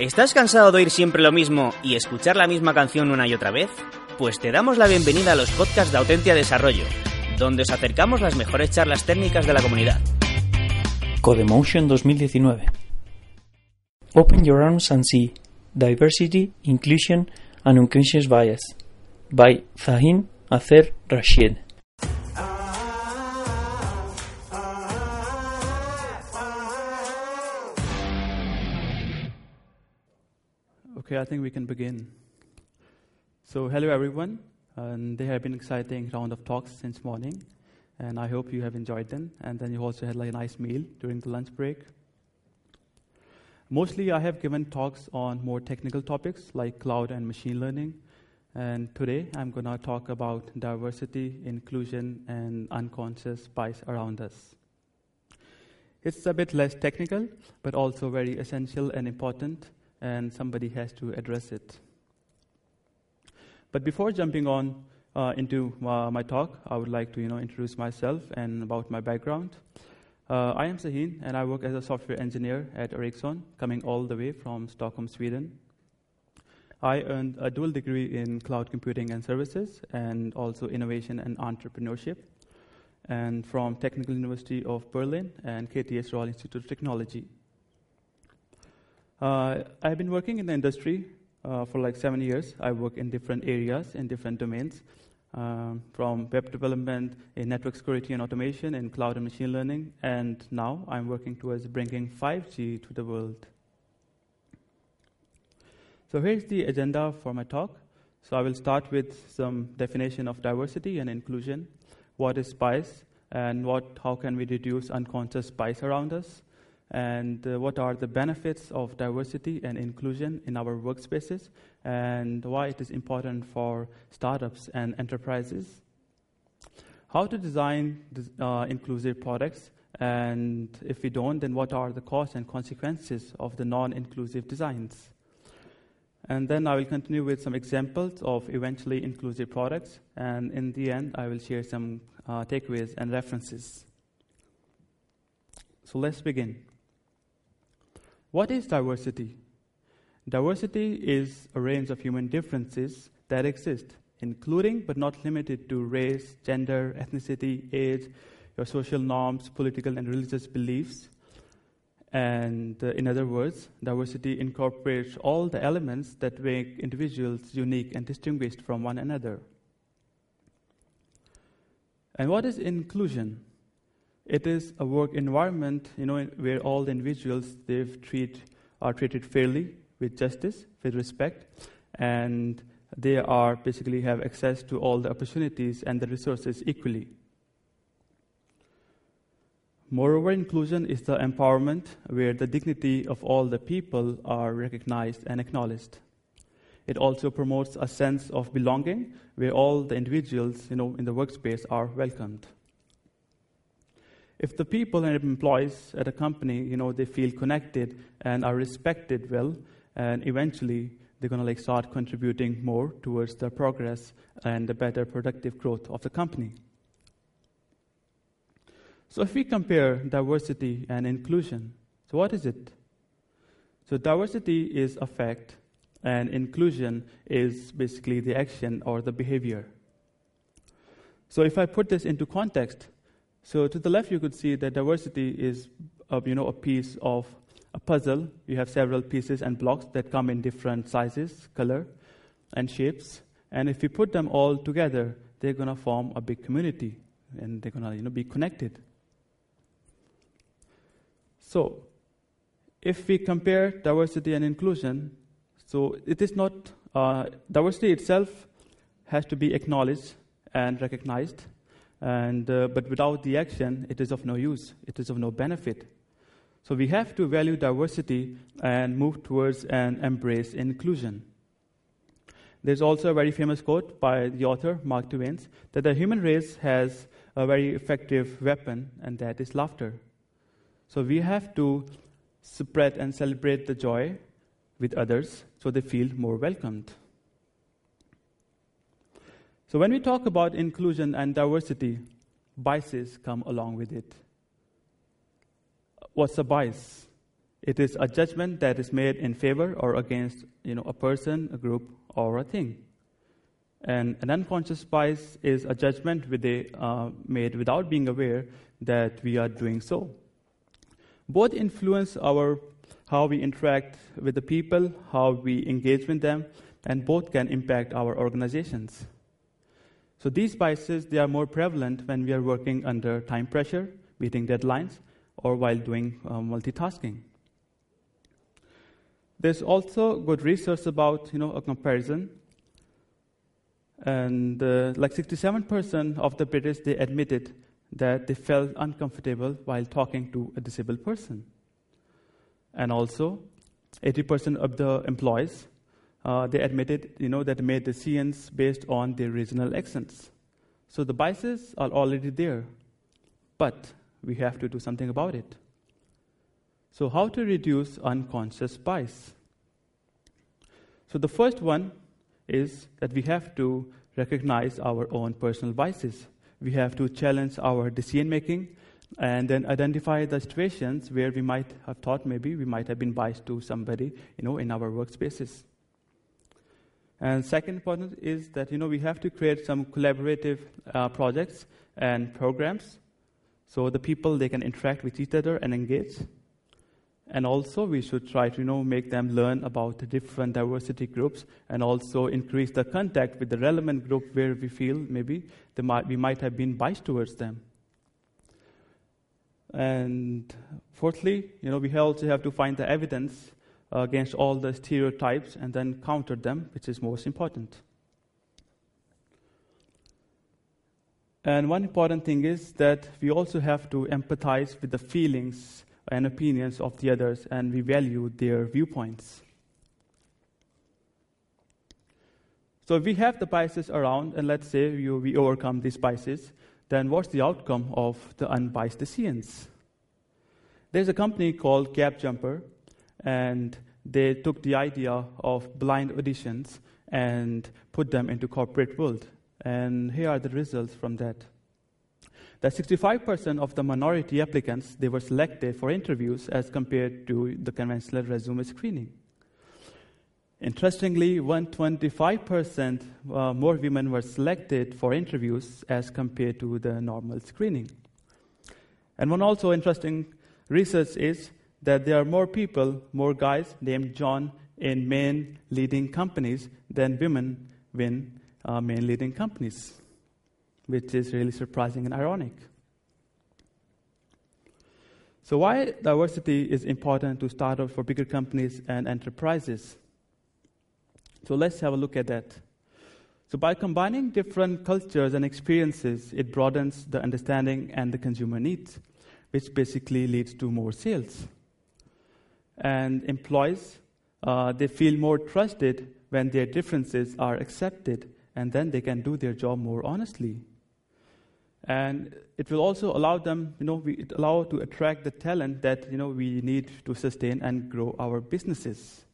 ¿Estás cansado de oír siempre lo mismo y escuchar la misma canción una y otra vez? Pues te damos la bienvenida a los podcasts de Autentia Desarrollo, donde os acercamos las mejores charlas técnicas de la comunidad. Codemotion 2019 Open Your Arms and See Diversity, Inclusion and Unconscious Bias by Fahim Azer Rashid Okay, I think we can begin. So, hello everyone. Um, and they have been exciting round of talks since morning, and I hope you have enjoyed them. And then you also had like a nice meal during the lunch break. Mostly, I have given talks on more technical topics like cloud and machine learning. And today, I'm going to talk about diversity, inclusion, and unconscious bias around us. It's a bit less technical, but also very essential and important and somebody has to address it. But before jumping on uh, into uh, my talk, I would like to you know, introduce myself and about my background. Uh, I am Sahin, and I work as a software engineer at Ericsson, coming all the way from Stockholm, Sweden. I earned a dual degree in cloud computing and services, and also innovation and entrepreneurship, and from Technical University of Berlin and KTH Royal Institute of Technology. Uh, I've been working in the industry uh, for like seven years. I work in different areas, in different domains, um, from web development, in network security and automation, in cloud and machine learning, and now I'm working towards bringing 5G to the world. So here's the agenda for my talk. So I will start with some definition of diversity and inclusion. What is bias, and what, how can we reduce unconscious bias around us? And uh, what are the benefits of diversity and inclusion in our workspaces, and why it is important for startups and enterprises. How to design uh, inclusive products, and if we don't, then what are the costs and consequences of the non inclusive designs? And then I will continue with some examples of eventually inclusive products, and in the end, I will share some uh, takeaways and references. So let's begin. What is diversity? Diversity is a range of human differences that exist, including but not limited to race, gender, ethnicity, age, your social norms, political and religious beliefs. And uh, in other words, diversity incorporates all the elements that make individuals unique and distinguished from one another. And what is inclusion? It is a work environment, you know, where all the individuals they treat are treated fairly, with justice, with respect, and they are basically have access to all the opportunities and the resources equally. Moreover, inclusion is the empowerment where the dignity of all the people are recognized and acknowledged. It also promotes a sense of belonging where all the individuals, you know, in the workspace are welcomed if the people and employees at a company, you know, they feel connected and are respected well, and eventually they're going to like start contributing more towards the progress and the better productive growth of the company. So if we compare diversity and inclusion, so what is it? So diversity is a fact, and inclusion is basically the action or the behavior. So if I put this into context, so to the left, you could see that diversity is, a, you know, a piece of a puzzle. You have several pieces and blocks that come in different sizes, color, and shapes. And if we put them all together, they're going to form a big community, and they're going to, you know, be connected. So, if we compare diversity and inclusion, so it is not uh, diversity itself has to be acknowledged and recognized and, uh, but without the action, it is of no use, it is of no benefit. So we have to value diversity and move towards and embrace inclusion. There's also a very famous quote by the author, Mark Twain, that the human race has a very effective weapon, and that is laughter. So we have to spread and celebrate the joy with others so they feel more welcomed. So, when we talk about inclusion and diversity, biases come along with it. What's a bias? It is a judgment that is made in favor or against you know, a person, a group, or a thing. And an unconscious bias is a judgment with a, uh, made without being aware that we are doing so. Both influence our how we interact with the people, how we engage with them, and both can impact our organizations. So these biases they are more prevalent when we are working under time pressure, meeting deadlines, or while doing uh, multitasking. There's also good research about you know a comparison and uh, like 67% of the British, they admitted that they felt uncomfortable while talking to a disabled person. And also, 80% of the employees, uh, they admitted, you know, that made decisions based on their regional accents. So the biases are already there, but we have to do something about it. So how to reduce unconscious bias? So the first one is that we have to recognize our own personal biases. We have to challenge our decision making and then identify the situations where we might have thought maybe we might have been biased to somebody, you know, in our workspaces. And second point is that you know we have to create some collaborative uh, projects and programs, so the people they can interact with each other and engage. And also, we should try to you know, make them learn about the different diversity groups and also increase the contact with the relevant group where we feel maybe they might, we might have been biased towards them. And fourthly, you know, we also have to find the evidence against all the stereotypes and then counter them, which is most important. And one important thing is that we also have to empathize with the feelings and opinions of the others, and we value their viewpoints. So if we have the biases around, and let's say we, we overcome these biases, then what's the outcome of the unbiased decisions? There's a company called GapJumper, and they took the idea of blind auditions and put them into corporate world. And here are the results from that that 65% of the minority applicants they were selected for interviews as compared to the conventional resume screening. Interestingly, 125% uh, more women were selected for interviews as compared to the normal screening. And one also interesting research is that there are more people, more guys named John in men leading companies than women in uh, men leading companies which is really surprising and ironic. So, why diversity is important to startups for bigger companies and enterprises? So, let's have a look at that. So, by combining different cultures and experiences, it broadens the understanding and the consumer needs, which basically leads to more sales. And employees, uh, they feel more trusted when their differences are accepted, and then they can do their job more honestly and it will also allow them, you know, we, it allow to attract the talent that you know we need to sustain and grow our businesses.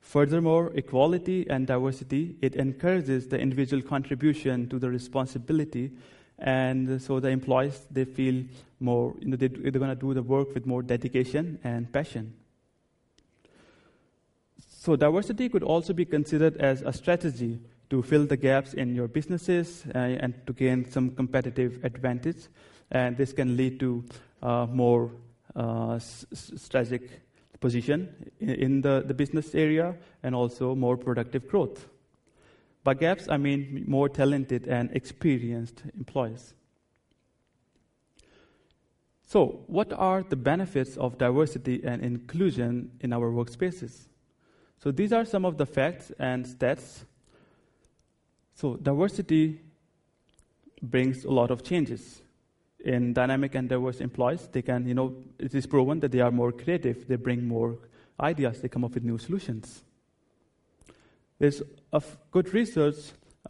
Furthermore, equality and diversity it encourages the individual contribution to the responsibility, and so the employees they feel more, you know, they, they're going to do the work with more dedication and passion. So diversity could also be considered as a strategy to fill the gaps in your businesses uh, and to gain some competitive advantage. And this can lead to uh, more uh, strategic position in, the, the business area and also more productive growth. By gaps, I mean more talented and experienced employees. So, what are the benefits of diversity and inclusion in our workspaces? So, these are some of the facts and stats so diversity brings a lot of changes. In dynamic and diverse employees, they can, you know, it is proven that they are more creative, they bring more ideas, they come up with new solutions. There's a f- good research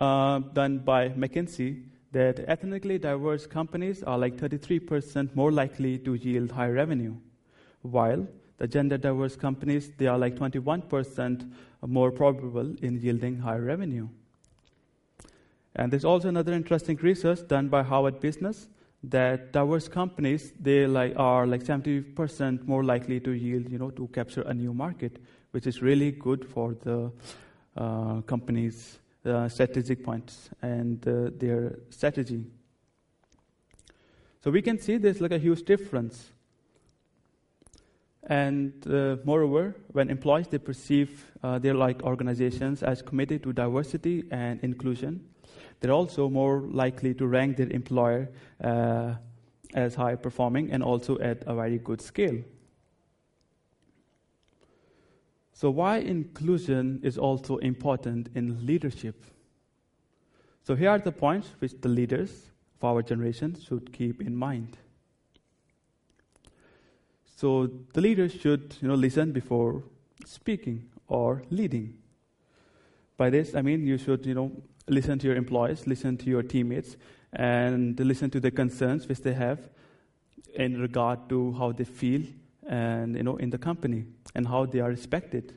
uh, done by McKinsey that ethnically diverse companies are like 33% more likely to yield high revenue, while the gender diverse companies they are like 21% more probable in yielding high revenue. And there's also another interesting research done by Harvard Business that diverse companies they like are like 70% more likely to yield, you know, to capture a new market, which is really good for the uh, company's uh, strategic points and uh, their strategy. So we can see there's like a huge difference. And uh, moreover, when employees they perceive uh, their like organizations as committed to diversity and inclusion, they're also more likely to rank their employer as high performing and also at a very good scale. So, why inclusion is also important in leadership? So, here are the points which the leaders of our generation should keep in mind. So, the leaders should you know, listen before speaking or leading. By this, I mean you should you know, listen to your employees, listen to your teammates, and listen to the concerns which they have in regard to how they feel and you know in the company and how they are respected.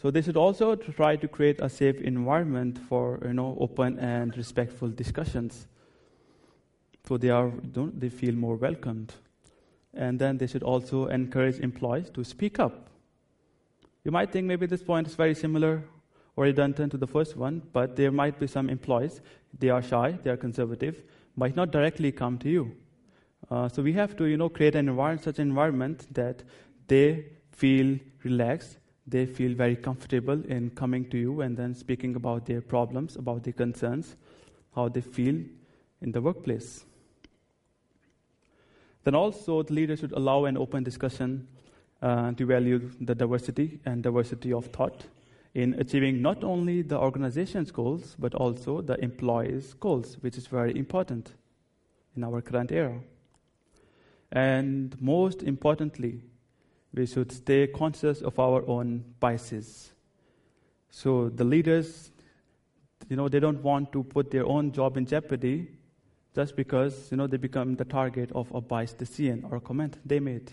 So they should also try to create a safe environment for you know open and respectful discussions. So they are they feel more welcomed, and then they should also encourage employees to speak up. You might think maybe this point is very similar or redundant to the first one, but there might be some employees, they are shy, they are conservative, might not directly come to you. Uh, so we have to, you know, create an environment, such an environment that they feel relaxed, they feel very comfortable in coming to you and then speaking about their problems, about their concerns, how they feel in the workplace. Then also, the leader should allow an open discussion uh, to value the diversity and diversity of thought in achieving not only the organization's goals, but also the employees' goals, which is very important in our current era. And most importantly, we should stay conscious of our own biases. So the leaders, you know, they don't want to put their own job in jeopardy just because, you know, they become the target of a biased decision or comment they made.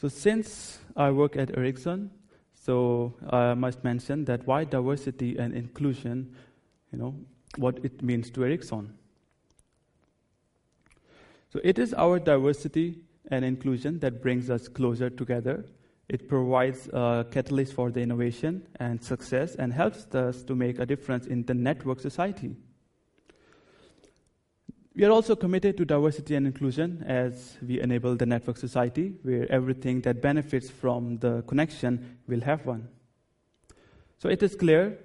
So since I work at Ericsson, so I must mention that why diversity and inclusion, you know, what it means to Ericsson. So it is our diversity and inclusion that brings us closer together. It provides a catalyst for the innovation and success and helps us to make a difference in the network society. We are also committed to diversity and inclusion as we enable the network society where everything that benefits from the connection will have one. So it is clear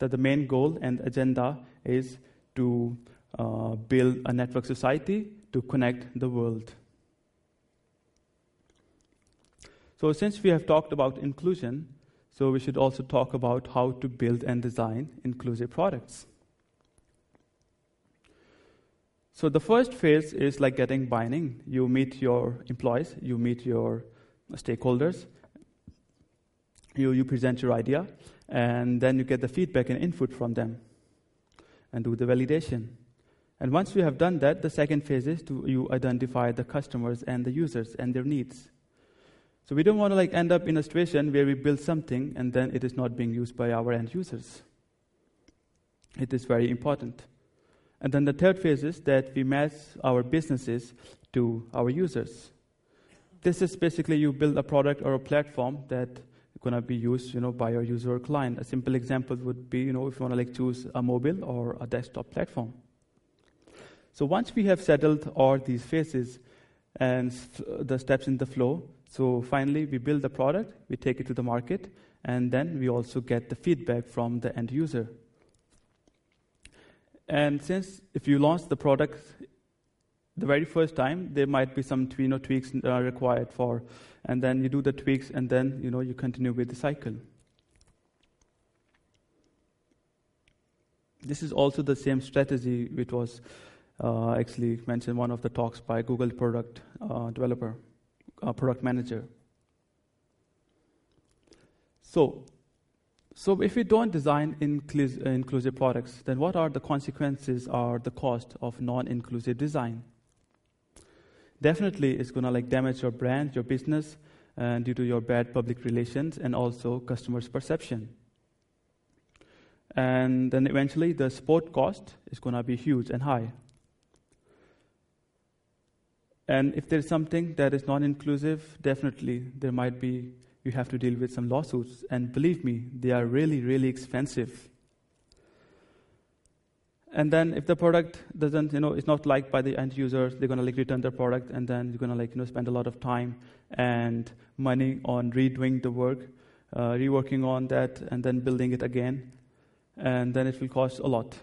that the main goal and agenda is to uh, build a network society to connect the world. So, since we have talked about inclusion, so we should also talk about how to build and design inclusive products. So the first phase is like getting binding. You meet your employees, you meet your stakeholders, you, you present your idea, and then you get the feedback and input from them and do the validation. And once you have done that, the second phase is to you identify the customers and the users and their needs. So we don't want to like end up in a situation where we build something and then it is not being used by our end users. It is very important. And then the third phase is that we match our businesses to our users. This is basically you build a product or a platform that going to be used, you know, by your user or client. A simple example would be, you know, if you want to like choose a mobile or a desktop platform. So once we have settled all these phases and the steps in the flow, so finally we build the product, we take it to the market, and then we also get the feedback from the end user. And since if you launch the product the very first time, there might be some you know, tweaks uh, required for, and then you do the tweaks, and then you know you continue with the cycle. This is also the same strategy which was uh, actually mentioned one of the talks by Google product uh, developer, uh, product manager. So so if we don't design inclus- inclusive products, then what are the consequences or the cost of non-inclusive design? Definitely, it's going to like damage your brand, your business, and due to your bad public relations and also customers' perception. And then eventually the support cost is going to be huge and high. And if there's something that is non inclusive, definitely there might be, you have to deal with some lawsuits. And believe me, they are really, really expensive. And then if the product doesn't, you know, it's not liked by the end users, they're gonna like return their product, and then you're gonna like you know spend a lot of time and money on redoing the work, uh, reworking on that, and then building it again, and then it will cost a lot.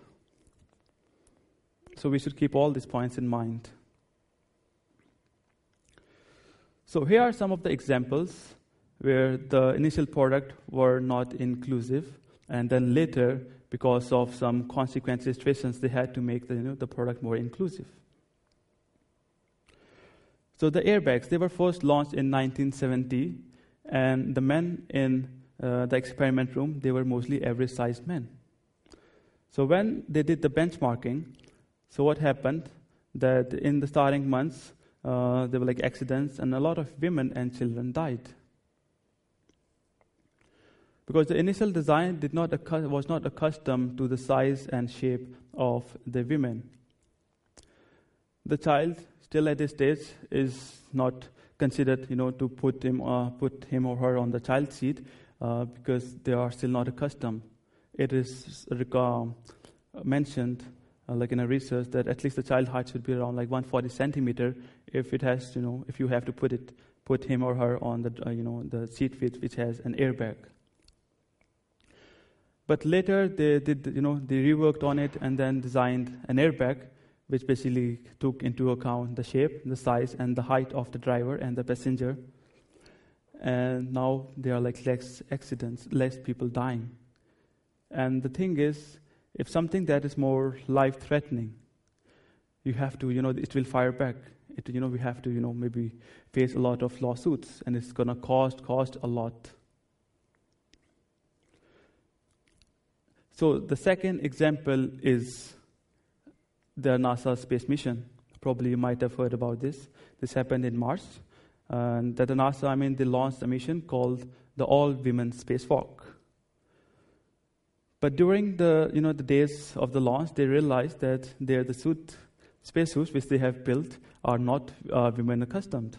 So we should keep all these points in mind. So here are some of the examples where the initial product were not inclusive, and then later because of some consequence situations, they had to make the, you know, the product more inclusive. So the airbags, they were first launched in 1970, and the men in uh, the experiment room, they were mostly average-sized men. So when they did the benchmarking, so what happened that in the starting months, uh, there were like accidents, and a lot of women and children died because the initial design did not was not accustomed to the size and shape of the women. The child, still at this stage, is not considered, you know, to put him, uh, put him or her on the child seat uh, because they are still not accustomed. It is uh, mentioned, uh, like in a research, that at least the child height should be around like 140 centimeter if it has, you know, if you have to put it, put him or her on the, uh, you know, the seat which, which has an airbag. But later they did, you know, they reworked on it and then designed an airbag, which basically took into account the shape, the size, and the height of the driver and the passenger. And now there are like less accidents, less people dying. And the thing is, if something that is more life-threatening, you have to, you know, it will fire back. It, you know, we have to, you know, maybe face a lot of lawsuits, and it's gonna cost cost a lot. So the second example is the NASA space mission. Probably you might have heard about this. This happened in March. And that the NASA, I mean, they launched a mission called the All Women Spacewalk. But during the, you know, the days of the launch, they realized that their, the suit, spacesuits which they have built are not uh, women accustomed.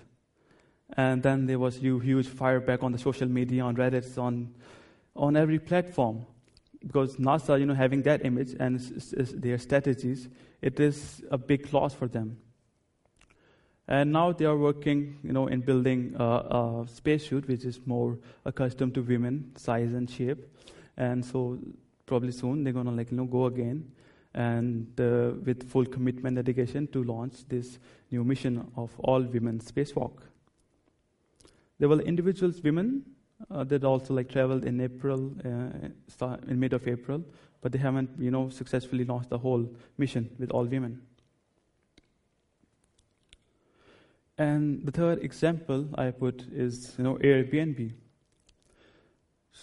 And then there was huge fire back on the social media, on Reddit, on, on every platform because NASA, you know, having that image and their strategies, it is a big loss for them. And now they are working, you know, in building a, a spacesuit which is more accustomed to women size and shape. And so probably soon they're gonna like you know go again and uh, with full commitment dedication to launch this new mission of all women spacewalk. There were individuals, women, uh, that also like traveled in April, uh, in mid of April, but they haven't, you know, successfully launched the whole mission with all women. And the third example I put is, you know, Airbnb.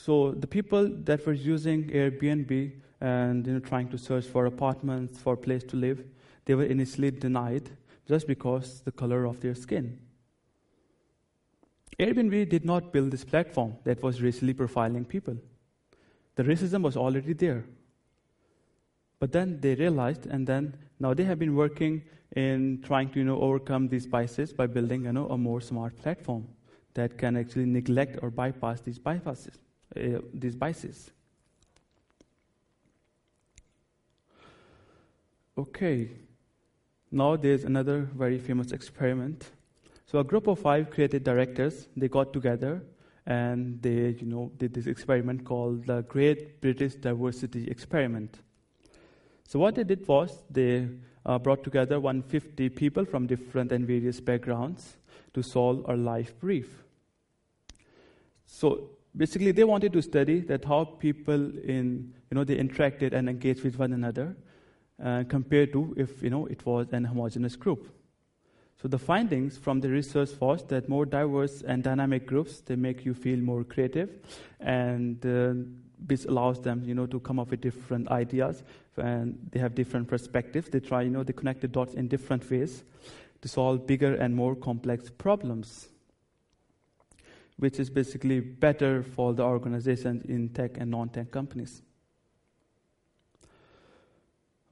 So the people that were using Airbnb and you know trying to search for apartments, for a place to live, they were initially denied just because the color of their skin. Airbnb did not build this platform that was racially profiling people. The racism was already there. But then they realized, and then now they have been working in trying to you know, overcome these biases by building you know, a more smart platform that can actually neglect or bypass these bypasses, uh, these biases. Okay, now there's another very famous experiment so a group of five creative directors, they got together and they, you know, did this experiment called the Great British Diversity Experiment. So what they did was they uh, brought together 150 people from different and various backgrounds to solve a life brief. So basically, they wanted to study that how people in, you know, they interacted and engaged with one another uh, compared to if, you know, it was an homogeneous group. So the findings from the research was that more diverse and dynamic groups they make you feel more creative, and uh, this allows them, you know, to come up with different ideas, and they have different perspectives. They try, you know, they connect the dots in different ways to solve bigger and more complex problems, which is basically better for the organizations in tech and non-tech companies.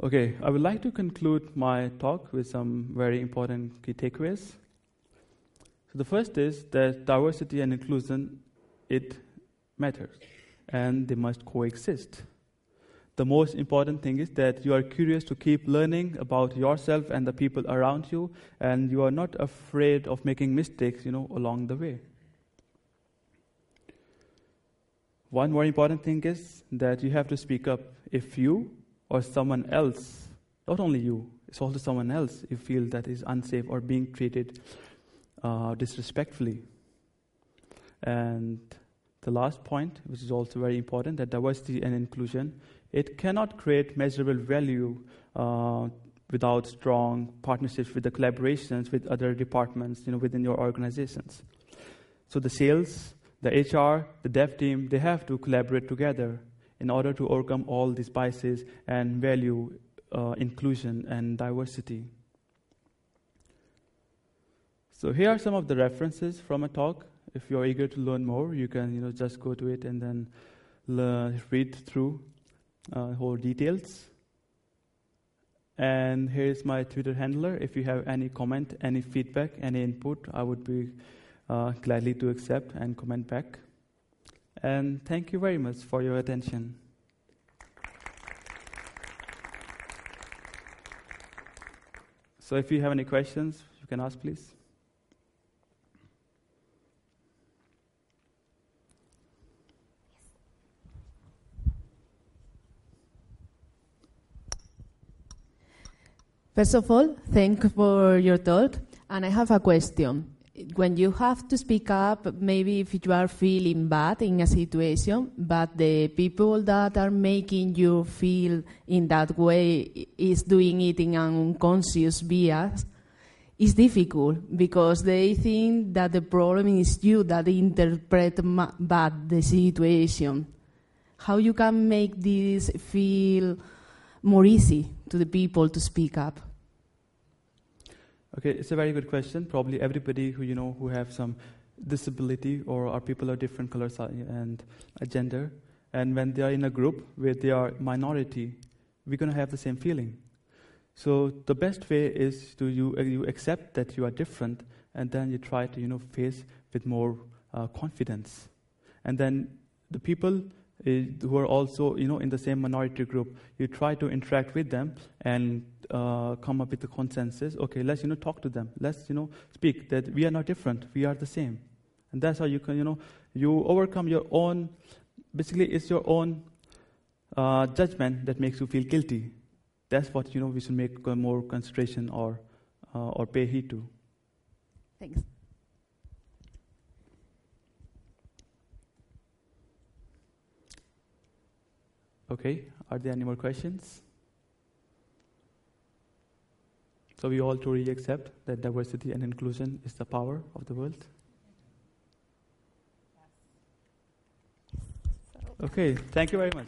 Okay, I would like to conclude my talk with some very important key takeaways. So the first is that diversity and inclusion it matters and they must coexist. The most important thing is that you are curious to keep learning about yourself and the people around you and you are not afraid of making mistakes, you know, along the way. One more important thing is that you have to speak up if you or someone else, not only you, it's also someone else you feel that is unsafe or being treated uh, disrespectfully. And the last point, which is also very important, that diversity and inclusion, it cannot create measurable value uh, without strong partnerships with the collaborations with other departments, you know, within your organizations. So the sales, the HR, the dev team, they have to collaborate together in order to overcome all these biases and value uh, inclusion and diversity. So here are some of the references from a talk. If you're eager to learn more, you can you know just go to it and then read through uh, whole details. And here's my Twitter handler. If you have any comment, any feedback, any input, I would be uh, gladly to accept and comment back. And thank you very much for your attention. So if you have any questions, you can ask, please. First of all, thank for your talk. And I have a question when you have to speak up, maybe if you are feeling bad in a situation, but the people that are making you feel in that way is doing it in an unconscious bias, it's difficult because they think that the problem is you that interpret bad the situation. How you can make this feel more easy to the people to speak up? Okay, it's a very good question. Probably everybody who you know who have some disability or are people of different colors and gender, and when they are in a group where they are minority, we're gonna have the same feeling. So the best way is to you uh, you accept that you are different, and then you try to you know face with more uh, confidence, and then the people who are also you know in the same minority group, you try to interact with them and uh, come up with a consensus. Okay, let's you know talk to them. Let's you know speak that we are not different. We are the same, and that's how you can you know you overcome your own. Basically, it's your own uh, judgment that makes you feel guilty. That's what you know we should make more consideration or uh, or pay heed to. Thanks. Okay, are there any more questions? So we all truly accept that diversity and inclusion is the power of the world. Okay, thank you very much.